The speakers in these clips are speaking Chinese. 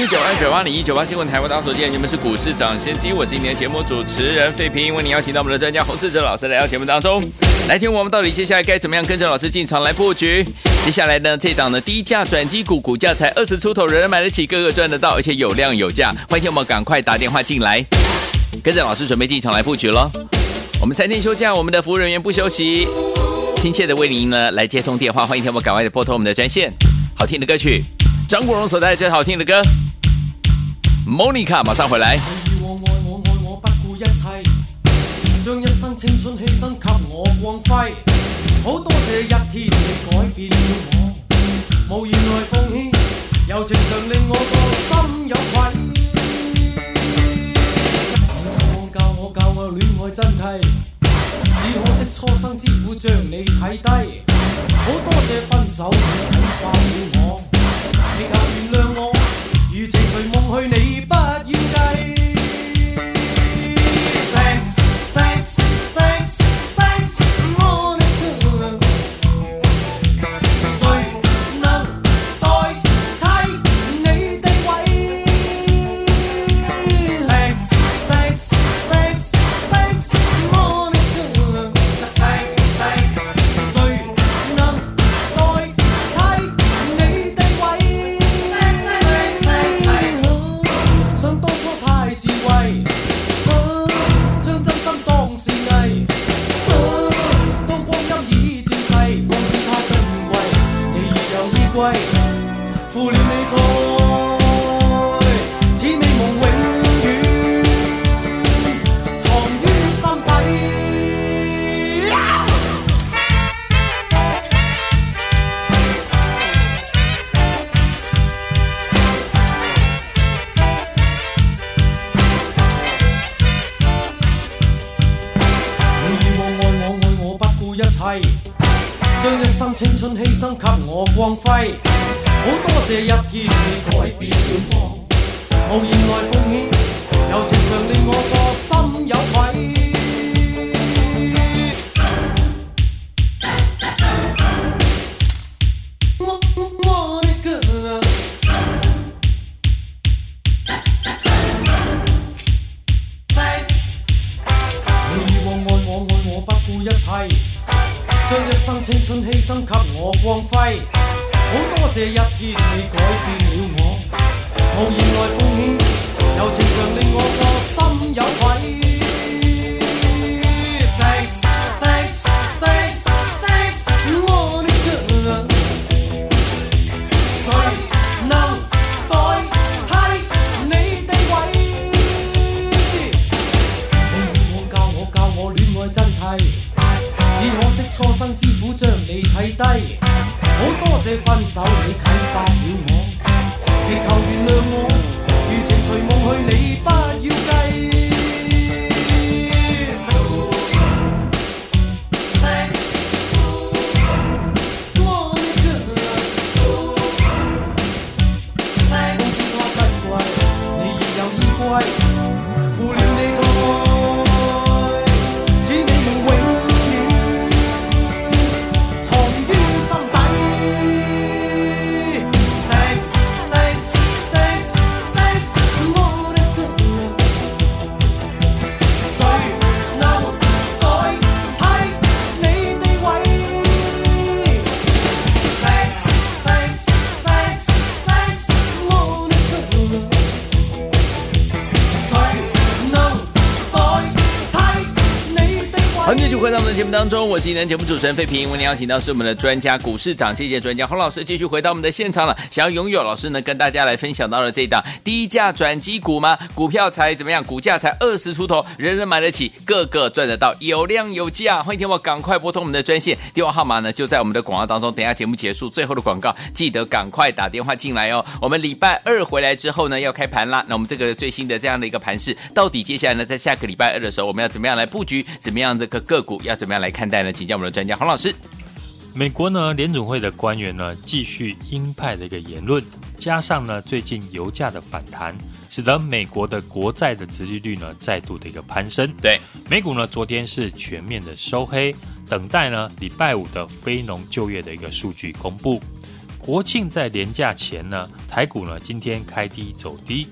一九二九八零一九八新闻台，我大家所见，你们是股市涨先机，我是今天节目主持人费平，为您邀请到我们的专家洪世哲老师来到节目当中，来听我们到底接下来该怎么样跟着老师进场来布局？接下来呢，这档的低价转机股，股价才二十出头，人人买得起，个个赚得到，而且有量有价，欢迎听我们赶快打电话进来，跟着老师准备进场来布局喽。我们三天休假，我们的服务人员不休息，亲切的为您呢来接通电话，欢迎听我们赶快的拨通我们的专线，好听的歌曲，张国荣所带来最好听的歌。莫妮卡马上回来。我爱我爱我不顾一切，将一生青春牺牲给我光辉。好多谢一天你改变了我，无言来奉献，柔情常令我个心有愧。你教我教我恋爱真谛，只可惜初生之犊将你睇低。好多谢分手你启发了我，你求原谅我。如情随梦去，你不要计。você e. 好，继续回到我们的节目当中，我是今天节目主持人费平，为您邀请到是我们的专家，股市长，谢谢专家洪老师，继续回到我们的现场了。想要拥有老师呢，跟大家来分享到了这一档低价转机股吗？股票才怎么样？股价才二十出头，人人买得起，个个赚得到，有量有价。欢迎听我赶快拨通我们的专线，电话号码呢就在我们的广告当中。等一下节目结束，最后的广告记得赶快打电话进来哦。我们礼拜二回来之后呢，要开盘啦。那我们这个最新的这样的一个盘势，到底接下来呢，在下个礼拜二的时候，我们要怎么样来布局？怎么样这个个股要怎么样来看待呢？请教我们的专家黄老师。美国呢，联总会的官员呢，继续鹰派的一个言论，加上呢，最近油价的反弹，使得美国的国债的殖利率呢，再度的一个攀升。对，美股呢，昨天是全面的收黑，等待呢礼拜五的非农就业的一个数据公布。国庆在连假前呢，台股呢今天开低走低，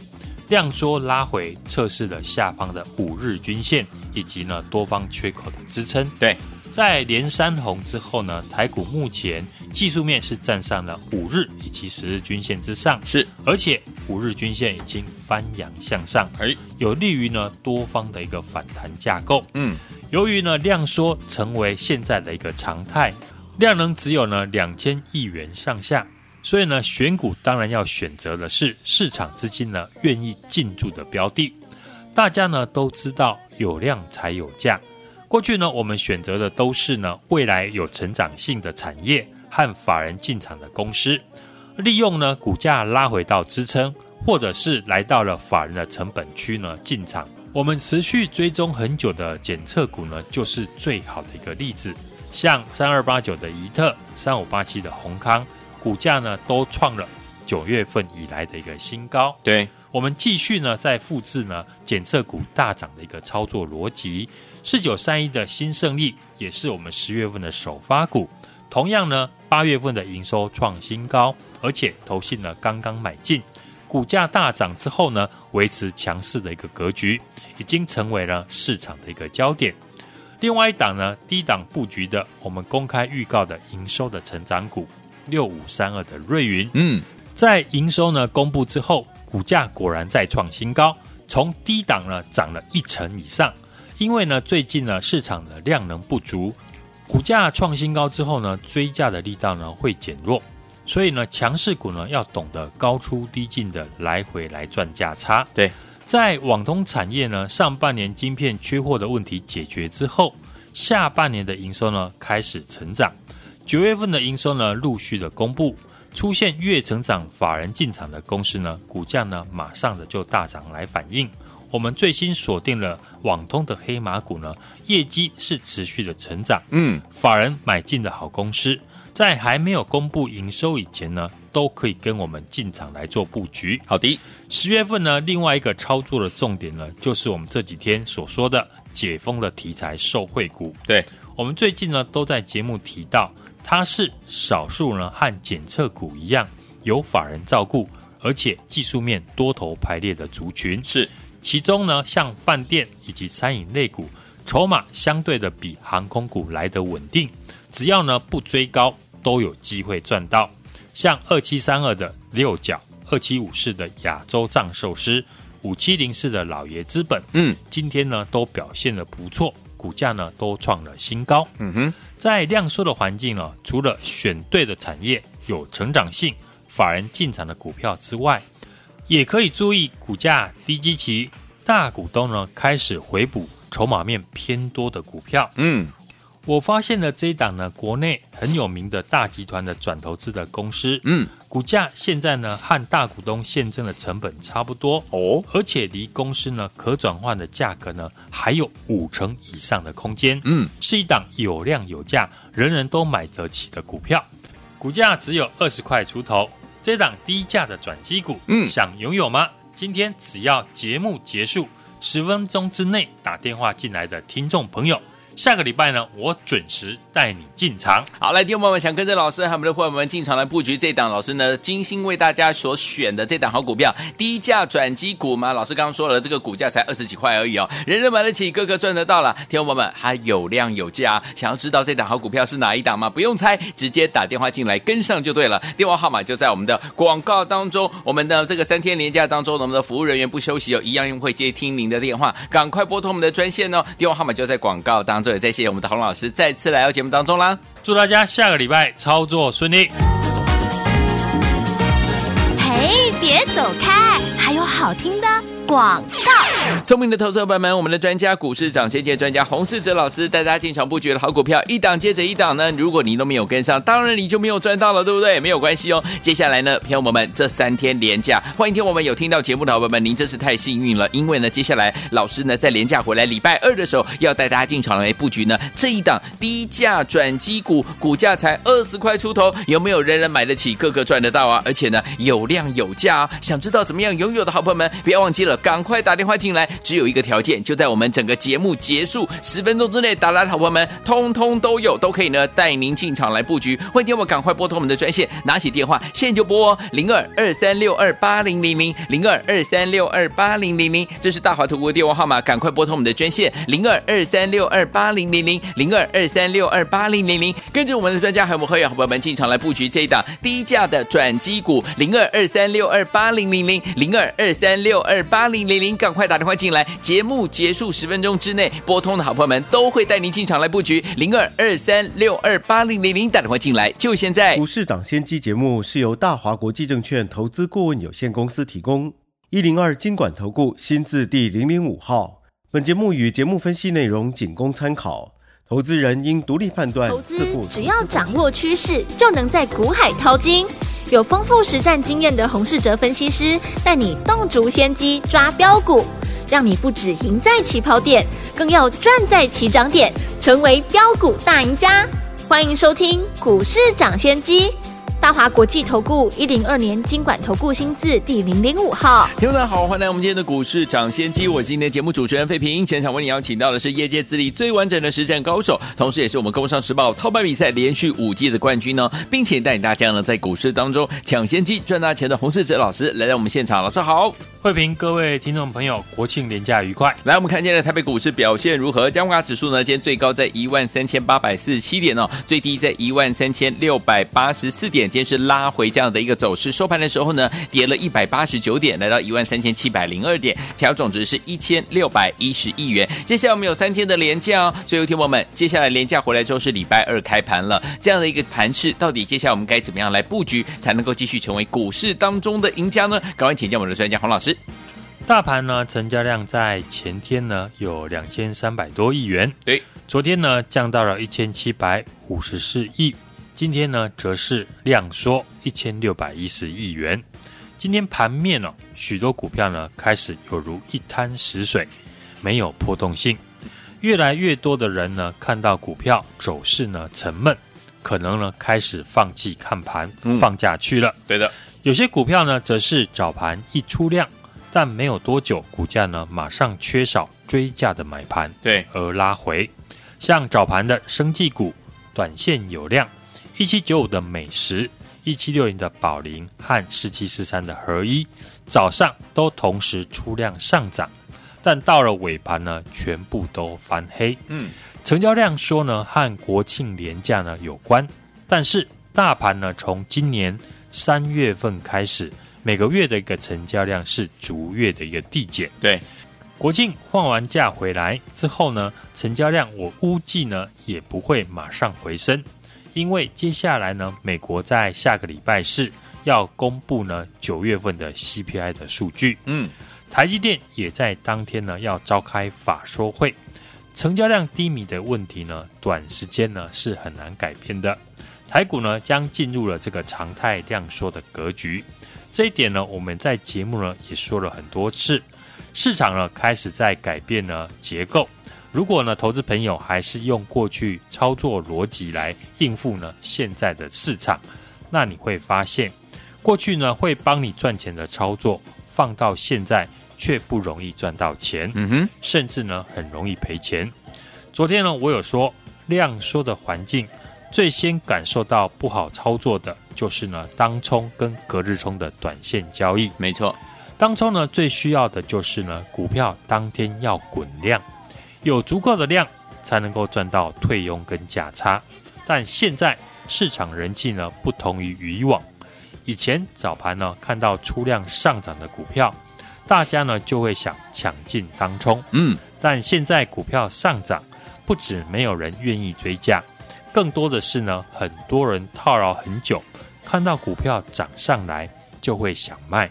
量缩拉回，测试了下方的五日均线以及呢多方缺口的支撑。对，在连三红之后呢，台股目前技术面是站上了五日以及十日均线之上，是，而且五日均线已经翻阳向上，哎，有利于呢多方的一个反弹架构。嗯，由于呢量缩成为现在的一个常态。量能只有呢两千亿元上下，所以呢选股当然要选择的是市场资金呢愿意进驻的标的。大家呢都知道有量才有价，过去呢我们选择的都是呢未来有成长性的产业和法人进场的公司，利用呢股价拉回到支撑，或者是来到了法人的成本区呢进场。我们持续追踪很久的检测股呢，就是最好的一个例子。像三二八九的怡特、三五八七的宏康，股价呢都创了九月份以来的一个新高。对，我们继续呢在复制呢检测股大涨的一个操作逻辑。四九三一的新胜利也是我们十月份的首发股，同样呢八月份的营收创新高，而且投信呢刚刚买进，股价大涨之后呢维持强势的一个格局，已经成为了市场的一个焦点。另外一档呢，低档布局的，我们公开预告的营收的成长股六五三二的瑞云，嗯，在营收呢公布之后，股价果然再创新高，从低档呢涨了一成以上。因为呢最近呢市场的量能不足，股价创新高之后呢追价的力道呢会减弱，所以呢强势股呢要懂得高出低进的来回来赚价差。对。在网通产业呢，上半年晶片缺货的问题解决之后，下半年的营收呢开始成长。九月份的营收呢陆续的公布，出现月成长，法人进场的公司呢，股价呢马上的就大涨来反应。我们最新锁定了网通的黑马股呢，业绩是持续的成长。嗯，法人买进的好公司，在还没有公布营收以前呢，都可以跟我们进场来做布局。好的，十月份呢，另外一个操作的重点呢，就是我们这几天所说的解封的题材受惠股。对，我们最近呢都在节目提到，它是少数呢和检测股一样有法人照顾，而且技术面多头排列的族群。是，其中呢，像饭店以及餐饮类股，筹码相对的比航空股来得稳定，只要呢不追高。都有机会赚到，像二七三二的六角，二七五四的亚洲藏寿司，五七零四的老爷资本，嗯，今天呢都表现的不错，股价呢都创了新高。嗯哼，在量缩的环境呢，除了选对的产业有成长性、法人进场的股票之外，也可以注意股价低基期、大股东呢开始回补筹码面偏多的股票。嗯。我发现了这一档呢，国内很有名的大集团的转投资的公司，嗯，股价现在呢和大股东现增的成本差不多哦，而且离公司呢可转换的价格呢还有五成以上的空间，嗯，是一档有量有价，人人都买得起的股票，股价只有二十块出头，这档低价的转机股，嗯，想拥有吗？今天只要节目结束十分钟之内打电话进来的听众朋友。下个礼拜呢，我准时带你进场。好，来，听众朋友们想跟着老师和我们的伙伴们进场来布局这档老师呢精心为大家所选的这档好股票，低价转机股嘛。老师刚刚说了，这个股价才二十几块而已哦，人人买得起，个个赚得到了。听众朋友们还有量有价，想要知道这档好股票是哪一档吗？不用猜，直接打电话进来跟上就对了。电话号码就在我们的广告当中。我们的这个三天连假当中，我们的服务人员不休息哦，一样会接听您的电话，赶快拨通我们的专线哦。电话号码就在广告当中。也再谢谢我们的洪老师再次来到节目当中啦！祝大家下个礼拜操作顺利。嘿，别走开，还有好听的广告。聪明的投资者朋友们，我们的专家股市长先见专家洪世哲老师带大家进场布局的好股票，一档接着一档呢。如果你都没有跟上，当然你就没有赚到了，对不对？没有关系哦。接下来呢，朋友们，这三天连假，欢迎听我们有听到节目的好朋友们，您真是太幸运了，因为呢，接下来老师呢在连假回来礼拜二的时候，要带大家进场来布局呢这一档低价转机股，股价才二十块出头，有没有人人买得起，个个赚得到啊？而且呢有量有价啊！想知道怎么样拥有的好朋友们，不要忘记了，赶快打电话进来。来，只有一个条件，就在我们整个节目结束十分钟之内打来的好朋友们，通通都有，都可以呢带您进场来布局。欢迎听我赶快拨通我们的专线，拿起电话现在就拨哦，零二二三六二八零零零零二二三六二八零零零，这是大华投顾的电话号码，赶快拨通我们的专线零二二三六二八零零零零二二三六二八零零零，跟着我们的专家还有我们会员好朋友们进场来布局这一档低价的转机股零二二三六二八零零零零二二三六二八零零零，赶快打电话进来，节目结束十分钟之内拨通的好朋友们都会带您进场来布局零二二三六二八零零零，打电话进来就现在。股市涨先机节目是由大华国际证券投资顾问有限公司提供，一零二经管投顾新字第零零五号。本节目与节目分析内容仅供参考，投资人应独立判断。投资只要掌握趋势，就能在股海淘金。有丰富实战经验的洪世哲分析师带你洞烛先机抓标股，让你不止赢在起跑点，更要赚在起涨点，成为标股大赢家。欢迎收听股市涨先机。大华国际投顾一零二年金管投顾新字第零零五号，听众大家好，欢迎来我们今天的股市抢先机，我是今天的节目主持人费平。现场为你邀请到的是业界资历最完整的实战高手，同时也是我们工商时报操盘比赛连续五届的冠军呢，并且带领大家呢在股市当中抢先机赚大钱的洪世哲老师来到我们现场，老师好。慧平，各位听众朋友，国庆连假愉快。来，我们看今天的台北股市表现如何？加权指数呢，今天最高在一万三千八百四十七点哦，最低在一万三千六百八十四点，今天是拉回这样的一个走势。收盘的时候呢，跌了一百八十九点，来到一万三千七百零二点，成交总值是一千六百一十亿元。接下来我们有三天的连假哦，所以有听友们，接下来连假回来之后是礼拜二开盘了，这样的一个盘势，到底接下来我们该怎么样来布局，才能够继续成为股市当中的赢家呢？赶快请教我们的专家洪老师。大盘呢，成交量在前天呢有两千三百多亿元，对，昨天呢降到了一千七百五十四亿，今天呢则是量缩一千六百一十亿元。今天盘面呢、哦，许多股票呢开始有如一滩死水，没有波动性。越来越多的人呢看到股票走势呢沉闷，可能呢开始放弃看盘，放假去了。对的，有些股票呢则是早盘一出量。但没有多久，股价呢马上缺少追价的买盘，对，而拉回。像早盘的生技股，短线有量，一七九五的美食，一七六零的宝龄和四七四三的合一，早上都同时出量上涨，但到了尾盘呢，全部都翻黑。嗯，成交量说呢和国庆连假呢有关，但是大盘呢从今年三月份开始。每个月的一个成交量是逐月的一个递减。对，国庆放完假回来之后呢，成交量我估计呢也不会马上回升，因为接下来呢，美国在下个礼拜四要公布呢九月份的 CPI 的数据。嗯，台积电也在当天呢要召开法说会，成交量低迷的问题呢，短时间呢是很难改变的。台股呢将进入了这个常态量缩的格局。这一点呢，我们在节目呢也说了很多次，市场呢开始在改变呢结构。如果呢投资朋友还是用过去操作逻辑来应付呢现在的市场，那你会发现，过去呢会帮你赚钱的操作，放到现在却不容易赚到钱，嗯哼，甚至呢很容易赔钱。昨天呢我有说，量缩的环境。最先感受到不好操作的就是呢，当冲跟隔日冲的短线交易。没错，当冲呢最需要的就是呢，股票当天要滚量，有足够的量才能够赚到退佣跟价差。但现在市场人气呢不同于以往，以前早盘呢看到出量上涨的股票，大家呢就会想抢进当冲。嗯，但现在股票上涨，不止没有人愿意追价。更多的是呢，很多人套牢很久，看到股票涨上来就会想卖。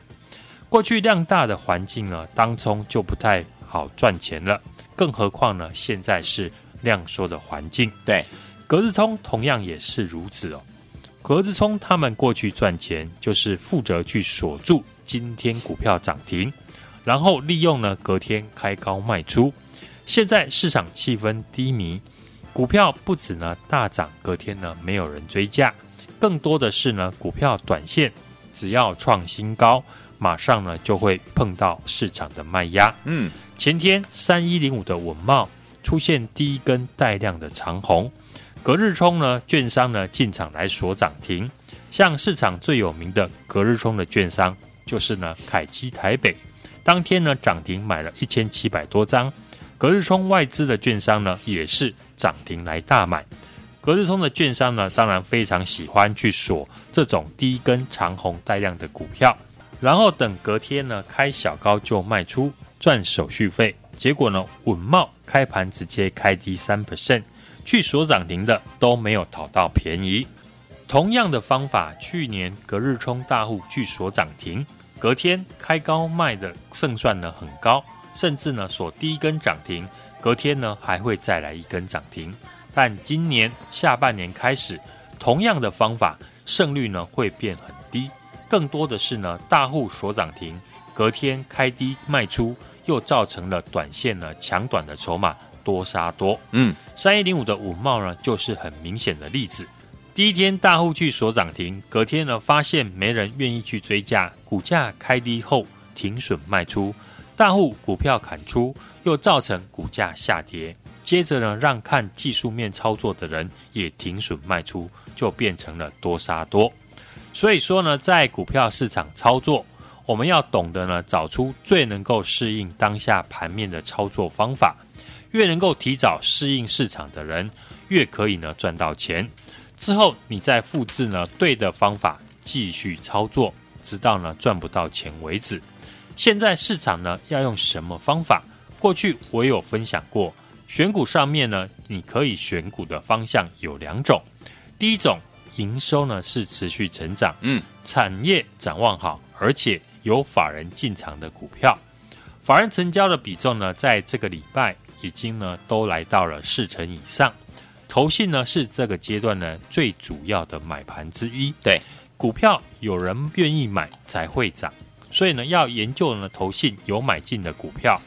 过去量大的环境呢，当冲就不太好赚钱了，更何况呢，现在是量缩的环境。对，格子冲同样也是如此哦。格子冲他们过去赚钱就是负责去锁住今天股票涨停，然后利用呢隔天开高卖出。现在市场气氛低迷。股票不止呢大涨，隔天呢没有人追价，更多的是呢股票短线，只要创新高，马上呢就会碰到市场的卖压。嗯，前天三一零五的稳懋出现第一根带量的长红，隔日冲呢，券商呢进场来锁涨停。像市场最有名的隔日冲的券商，就是呢凯基台北，当天呢涨停买了一千七百多张。隔日冲外资的券商呢，也是涨停来大买。隔日冲的券商呢，当然非常喜欢去锁这种第一根长红带量的股票，然后等隔天呢开小高就卖出赚手续费。结果呢，稳懋开盘直接开低三 percent，去锁涨停的都没有讨到便宜。同样的方法，去年隔日冲大户去锁涨停，隔天开高卖的胜算呢很高，甚至呢锁第一根涨停，隔天呢还会再来一根涨停。但今年下半年开始，同样的方法胜率呢会变很低，更多的是呢大户锁涨停，隔天开低卖出，又造成了短线呢抢短的筹码多杀多。嗯，三一零五的五茂呢就是很明显的例子。第一天大户去锁涨停，隔天呢发现没人愿意去追价，股价开低后停损卖出，大户股票砍出，又造成股价下跌。接着呢，让看技术面操作的人也停损卖出，就变成了多杀多。所以说呢，在股票市场操作，我们要懂得呢，找出最能够适应当下盘面的操作方法。越能够提早适应市场的人，越可以呢赚到钱。之后你再复制呢对的方法继续操作，直到呢赚不到钱为止。现在市场呢要用什么方法？过去我有分享过。选股上面呢，你可以选股的方向有两种。第一种，营收呢是持续成长，嗯，产业展望好，而且有法人进场的股票，法人成交的比重呢，在这个礼拜已经呢都来到了四成以上。投信呢是这个阶段呢最主要的买盘之一。对，股票有人愿意买才会涨，所以呢要研究呢投信有买进的股票，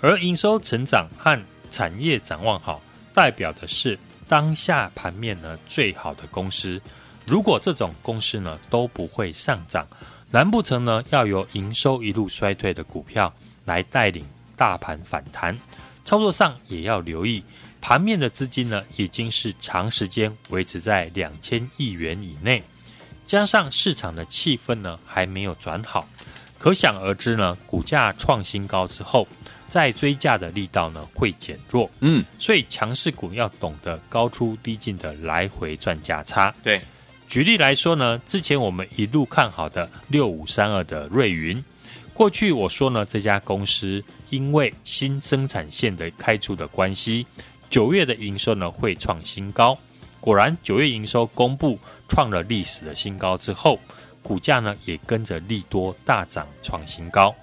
而营收成长和产业展望好，代表的是当下盘面呢最好的公司。如果这种公司呢都不会上涨，难不成呢要由营收一路衰退的股票来带领大盘反弹？操作上也要留意，盘面的资金呢已经是长时间维持在两千亿元以内，加上市场的气氛呢还没有转好，可想而知呢股价创新高之后。再追价的力道呢会减弱，嗯，所以强势股要懂得高出低进的来回赚价差。对，举例来说呢，之前我们一路看好的六五三二的瑞云，过去我说呢，这家公司因为新生产线的开出的关系，九月的营收呢会创新高。果然九月营收公布创了历史的新高之后，股价呢也跟着利多大涨创新高。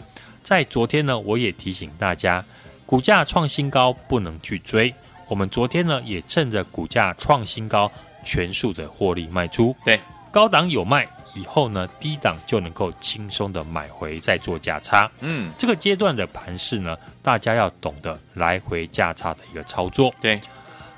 在昨天呢，我也提醒大家，股价创新高不能去追。我们昨天呢，也趁着股价创新高，全数的获利卖出。对，高档有卖，以后呢，低档就能够轻松的买回，再做价差。嗯，这个阶段的盘势呢，大家要懂得来回价差的一个操作。对，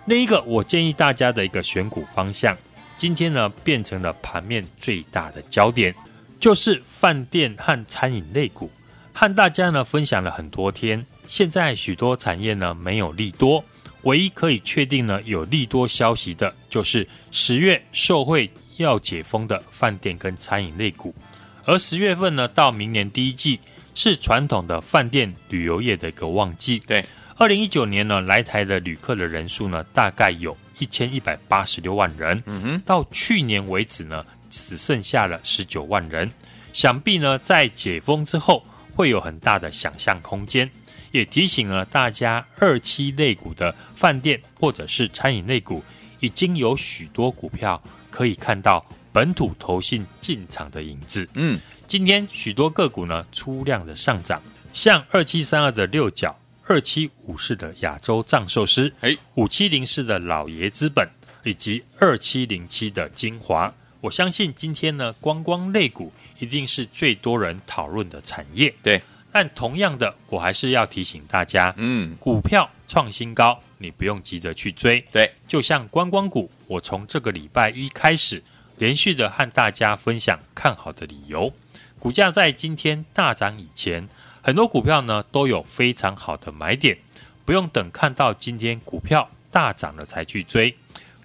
另一个我建议大家的一个选股方向，今天呢，变成了盘面最大的焦点，就是饭店和餐饮类股。和大家呢分享了很多天，现在许多产业呢没有利多，唯一可以确定呢有利多消息的，就是十月受惠要解封的饭店跟餐饮类股，而十月份呢到明年第一季是传统的饭店旅游业的一个旺季。对，二零一九年呢来台的旅客的人数呢大概有一千一百八十六万人，嗯哼，到去年为止呢只剩下了十九万人，想必呢在解封之后。会有很大的想象空间，也提醒了大家，二期类股的饭店或者是餐饮类股，已经有许多股票可以看到本土投信进场的影子。嗯，今天许多个股呢出量的上涨，像二七三二的六角，二七五四的亚洲藏寿司，哎，五七零四的老爷资本，以及二七零七的精华。我相信今天呢，观光类股一定是最多人讨论的产业。对，但同样的，我还是要提醒大家，嗯，股票创新高，你不用急着去追。对，就像观光股，我从这个礼拜一开始，连续的和大家分享看好的理由。股价在今天大涨以前，很多股票呢都有非常好的买点，不用等看到今天股票大涨了才去追，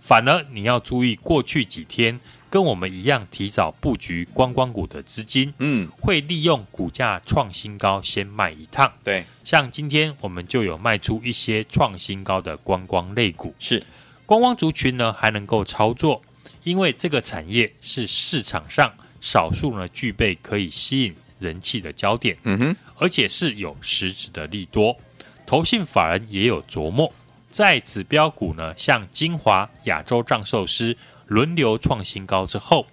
反而你要注意过去几天跟我们一样提早布局观光股的资金，嗯，会利用股价创新高先卖一趟。对，像今天我们就有卖出一些创新高的观光类股，是。观光族群呢还能够操作，因为这个产业是市场上少数呢具备可以吸引人气的焦点，嗯哼，而且是有实质的利多。投信法人也有琢磨，在指标股呢，像精华、亚洲藏寿司轮流创新高之后，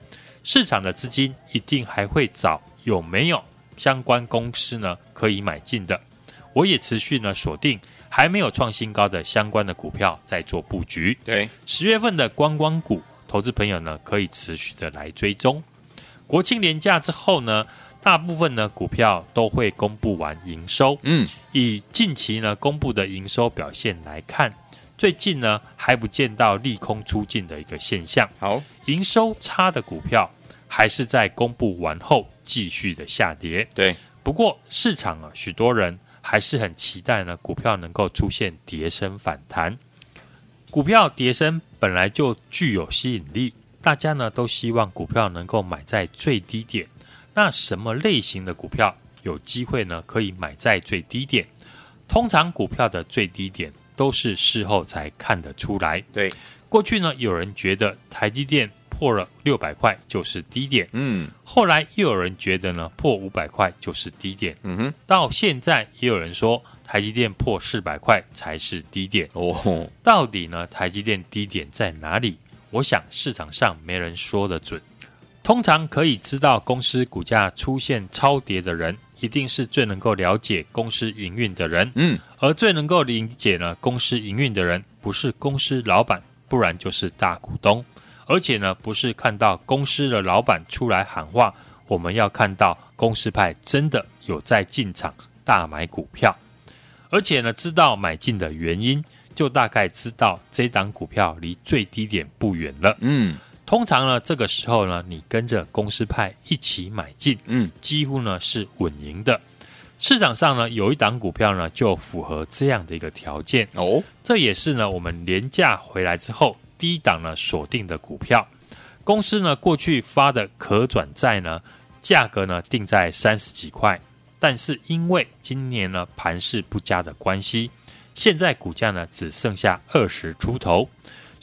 市场的资金一定还会找有没有相关公司呢可以买进的。我也持续呢锁定还没有创新高的相关的股票在做布局。对，十月份的观光股，投资朋友呢可以持续的来追踪。国庆连假之后呢，大部分呢股票都会公布完营收。嗯，以近期呢公布的营收表现来看，最近呢还不见到利空出尽的一个现象。好，营收差的股票还是在公布完后继续的下跌。对，不过市场啊，许多人还是很期待呢股票能够出现跌升反弹。股票跌升本来就具有吸引力，大家呢都希望股票能够买在最低点。那什么类型的股票有机会呢？可以买在最低点。通常股票的最低点都是事后才看得出来。对，过去呢，有人觉得台积电破了六百块就是低点，嗯后来又有人觉得呢，破五百块就是低点，嗯哼，到现在也有人说台积电破四百块才是低点。哦，到底呢，台积电低点在哪里？我想市场上没人说得准。通常可以知道公司股价出现超跌的人，一定是最能够了解公司营运的人。嗯，而最能够理解呢公司营运的人，不是公司老板，不然就是大股东。而且呢，不是看到公司的老板出来喊话，我们要看到公司派真的有在进场大买股票，而且呢，知道买进的原因，就大概知道这档股票离最低点不远了。嗯通常呢，这个时候呢，你跟着公司派一起买进，嗯，几乎呢是稳赢的。市场上呢，有一档股票呢，就符合这样的一个条件。哦，这也是呢，我们廉价回来之后第一档呢锁定的股票。公司呢过去发的可转债呢，价格呢定在三十几块，但是因为今年呢盘势不佳的关系，现在股价呢只剩下二十出头。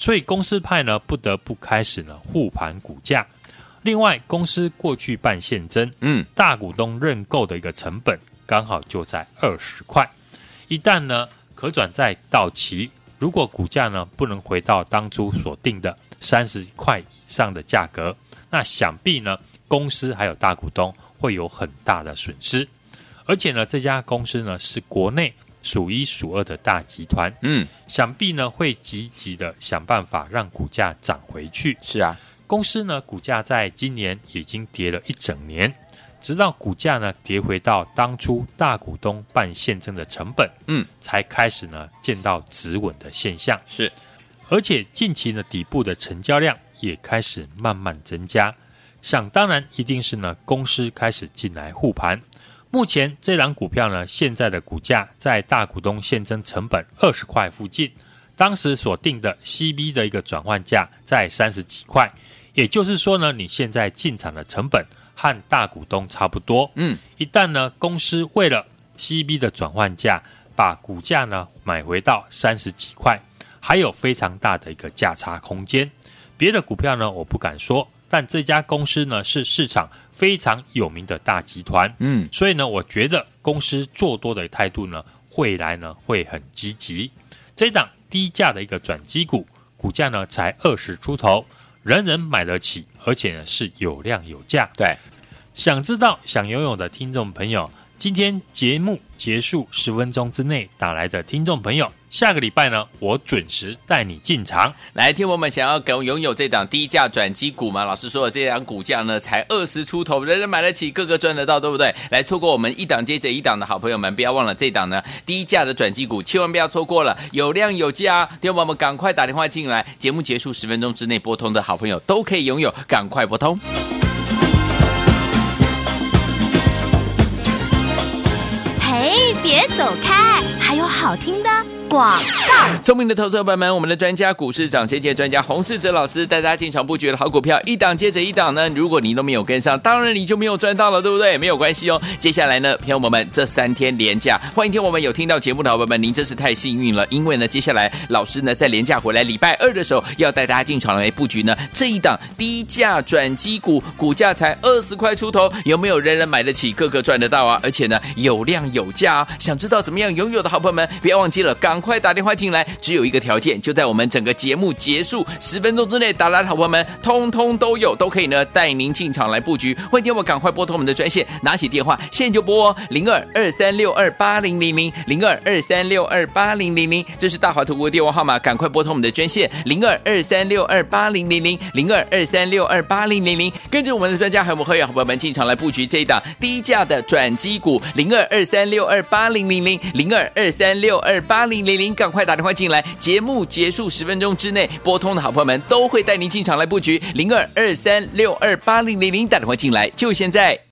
所以公司派呢不得不开始呢护盘股价。另外，公司过去办现增，嗯，大股东认购的一个成本刚好就在二十块。一旦呢可转债到期，如果股价呢不能回到当初所定的三十块以上的价格，那想必呢公司还有大股东会有很大的损失。而且呢这家公司呢是国内数一数二的大集团，嗯，想必呢会积极的想办法让股价涨回去。是啊，公司呢股价在今年已经跌了一整年，直到股价呢跌回到当初大股东办现增的成本，嗯，才开始呢见到止稳的现象。是，而且近期呢底部的成交量也开始慢慢增加，想当然一定是呢公司开始进来护盘。目前这档股票呢，现在的股价在大股东现增成本二十块附近，当时所定的 CB 的一个转换价在三十几块，也就是说呢，你现在进场的成本和大股东差不多。嗯，一旦呢公司为了 CB 的转换价，把股价呢买回到三十几块，还有非常大的一个价差空间。别的股票呢，我不敢说，但这家公司呢是市场非常有名的大集团，嗯，所以呢，我觉得公司做多的态度呢，未来呢会很积极。这档低价的一个转机股，股价呢才二十出头，人人买得起，而且呢是有量有价。对，想知道、想拥有的听众朋友，今天节目结束十分钟之内打来的听众朋友，下个礼拜呢，我准时带你进场。来，听我们想要拥拥有这档低价转机股吗？老师说的这档股价呢，才二十出头，人人买得起，个个赚得到，对不对？来，错过我们一档接着一档的好朋友们，不要忘了这档呢低价的转机股，千万不要错过了，有量有价。听我们赶快打电话进来，节目结束十分钟之内拨通的好朋友都可以拥有，赶快拨通。哎，别走开，还有好听的广告。聪明的投资者朋友们，我们的专家股市长先机专家洪世哲老师带大家进场布局的好股票，一档接着一档呢。如果你都没有跟上，当然你就没有赚到了，对不对？没有关系哦。接下来呢，朋友们，这三天连假，欢迎听我们有听到节目的好朋友们，您真是太幸运了，因为呢，接下来老师呢在连假回来礼拜二的时候，要带大家进场来布局呢这一档低价转机股，股价才二十块出头，有没有人人买得起，个个赚得到啊？而且呢，有量有价啊。想知道怎么样拥有的好朋友们，不要忘记了，刚快打电话进来，只有一个条件，就在我们整个节目结束十分钟之内打来的好朋友们，通通都有，都可以呢带您进场来布局。欢迎我们赶快拨通我们的专线，拿起电话现在就拨哦，零二二三六二八零零零零二二三六二八零零零，这是大华投顾的电话号码，赶快拨通我们的专线零二二三六二八零零零零二二三六二八零零零，跟着我们的专家还有我们会员好朋友们进场来布局这一档低价的转机股零二二三六二八零零零零二二三六二八零零零，赶快打电话进来，节目结束十分钟之内拨通的好朋友们都会带您进场来布局零二二三六二八零零零，打电话进来就现在。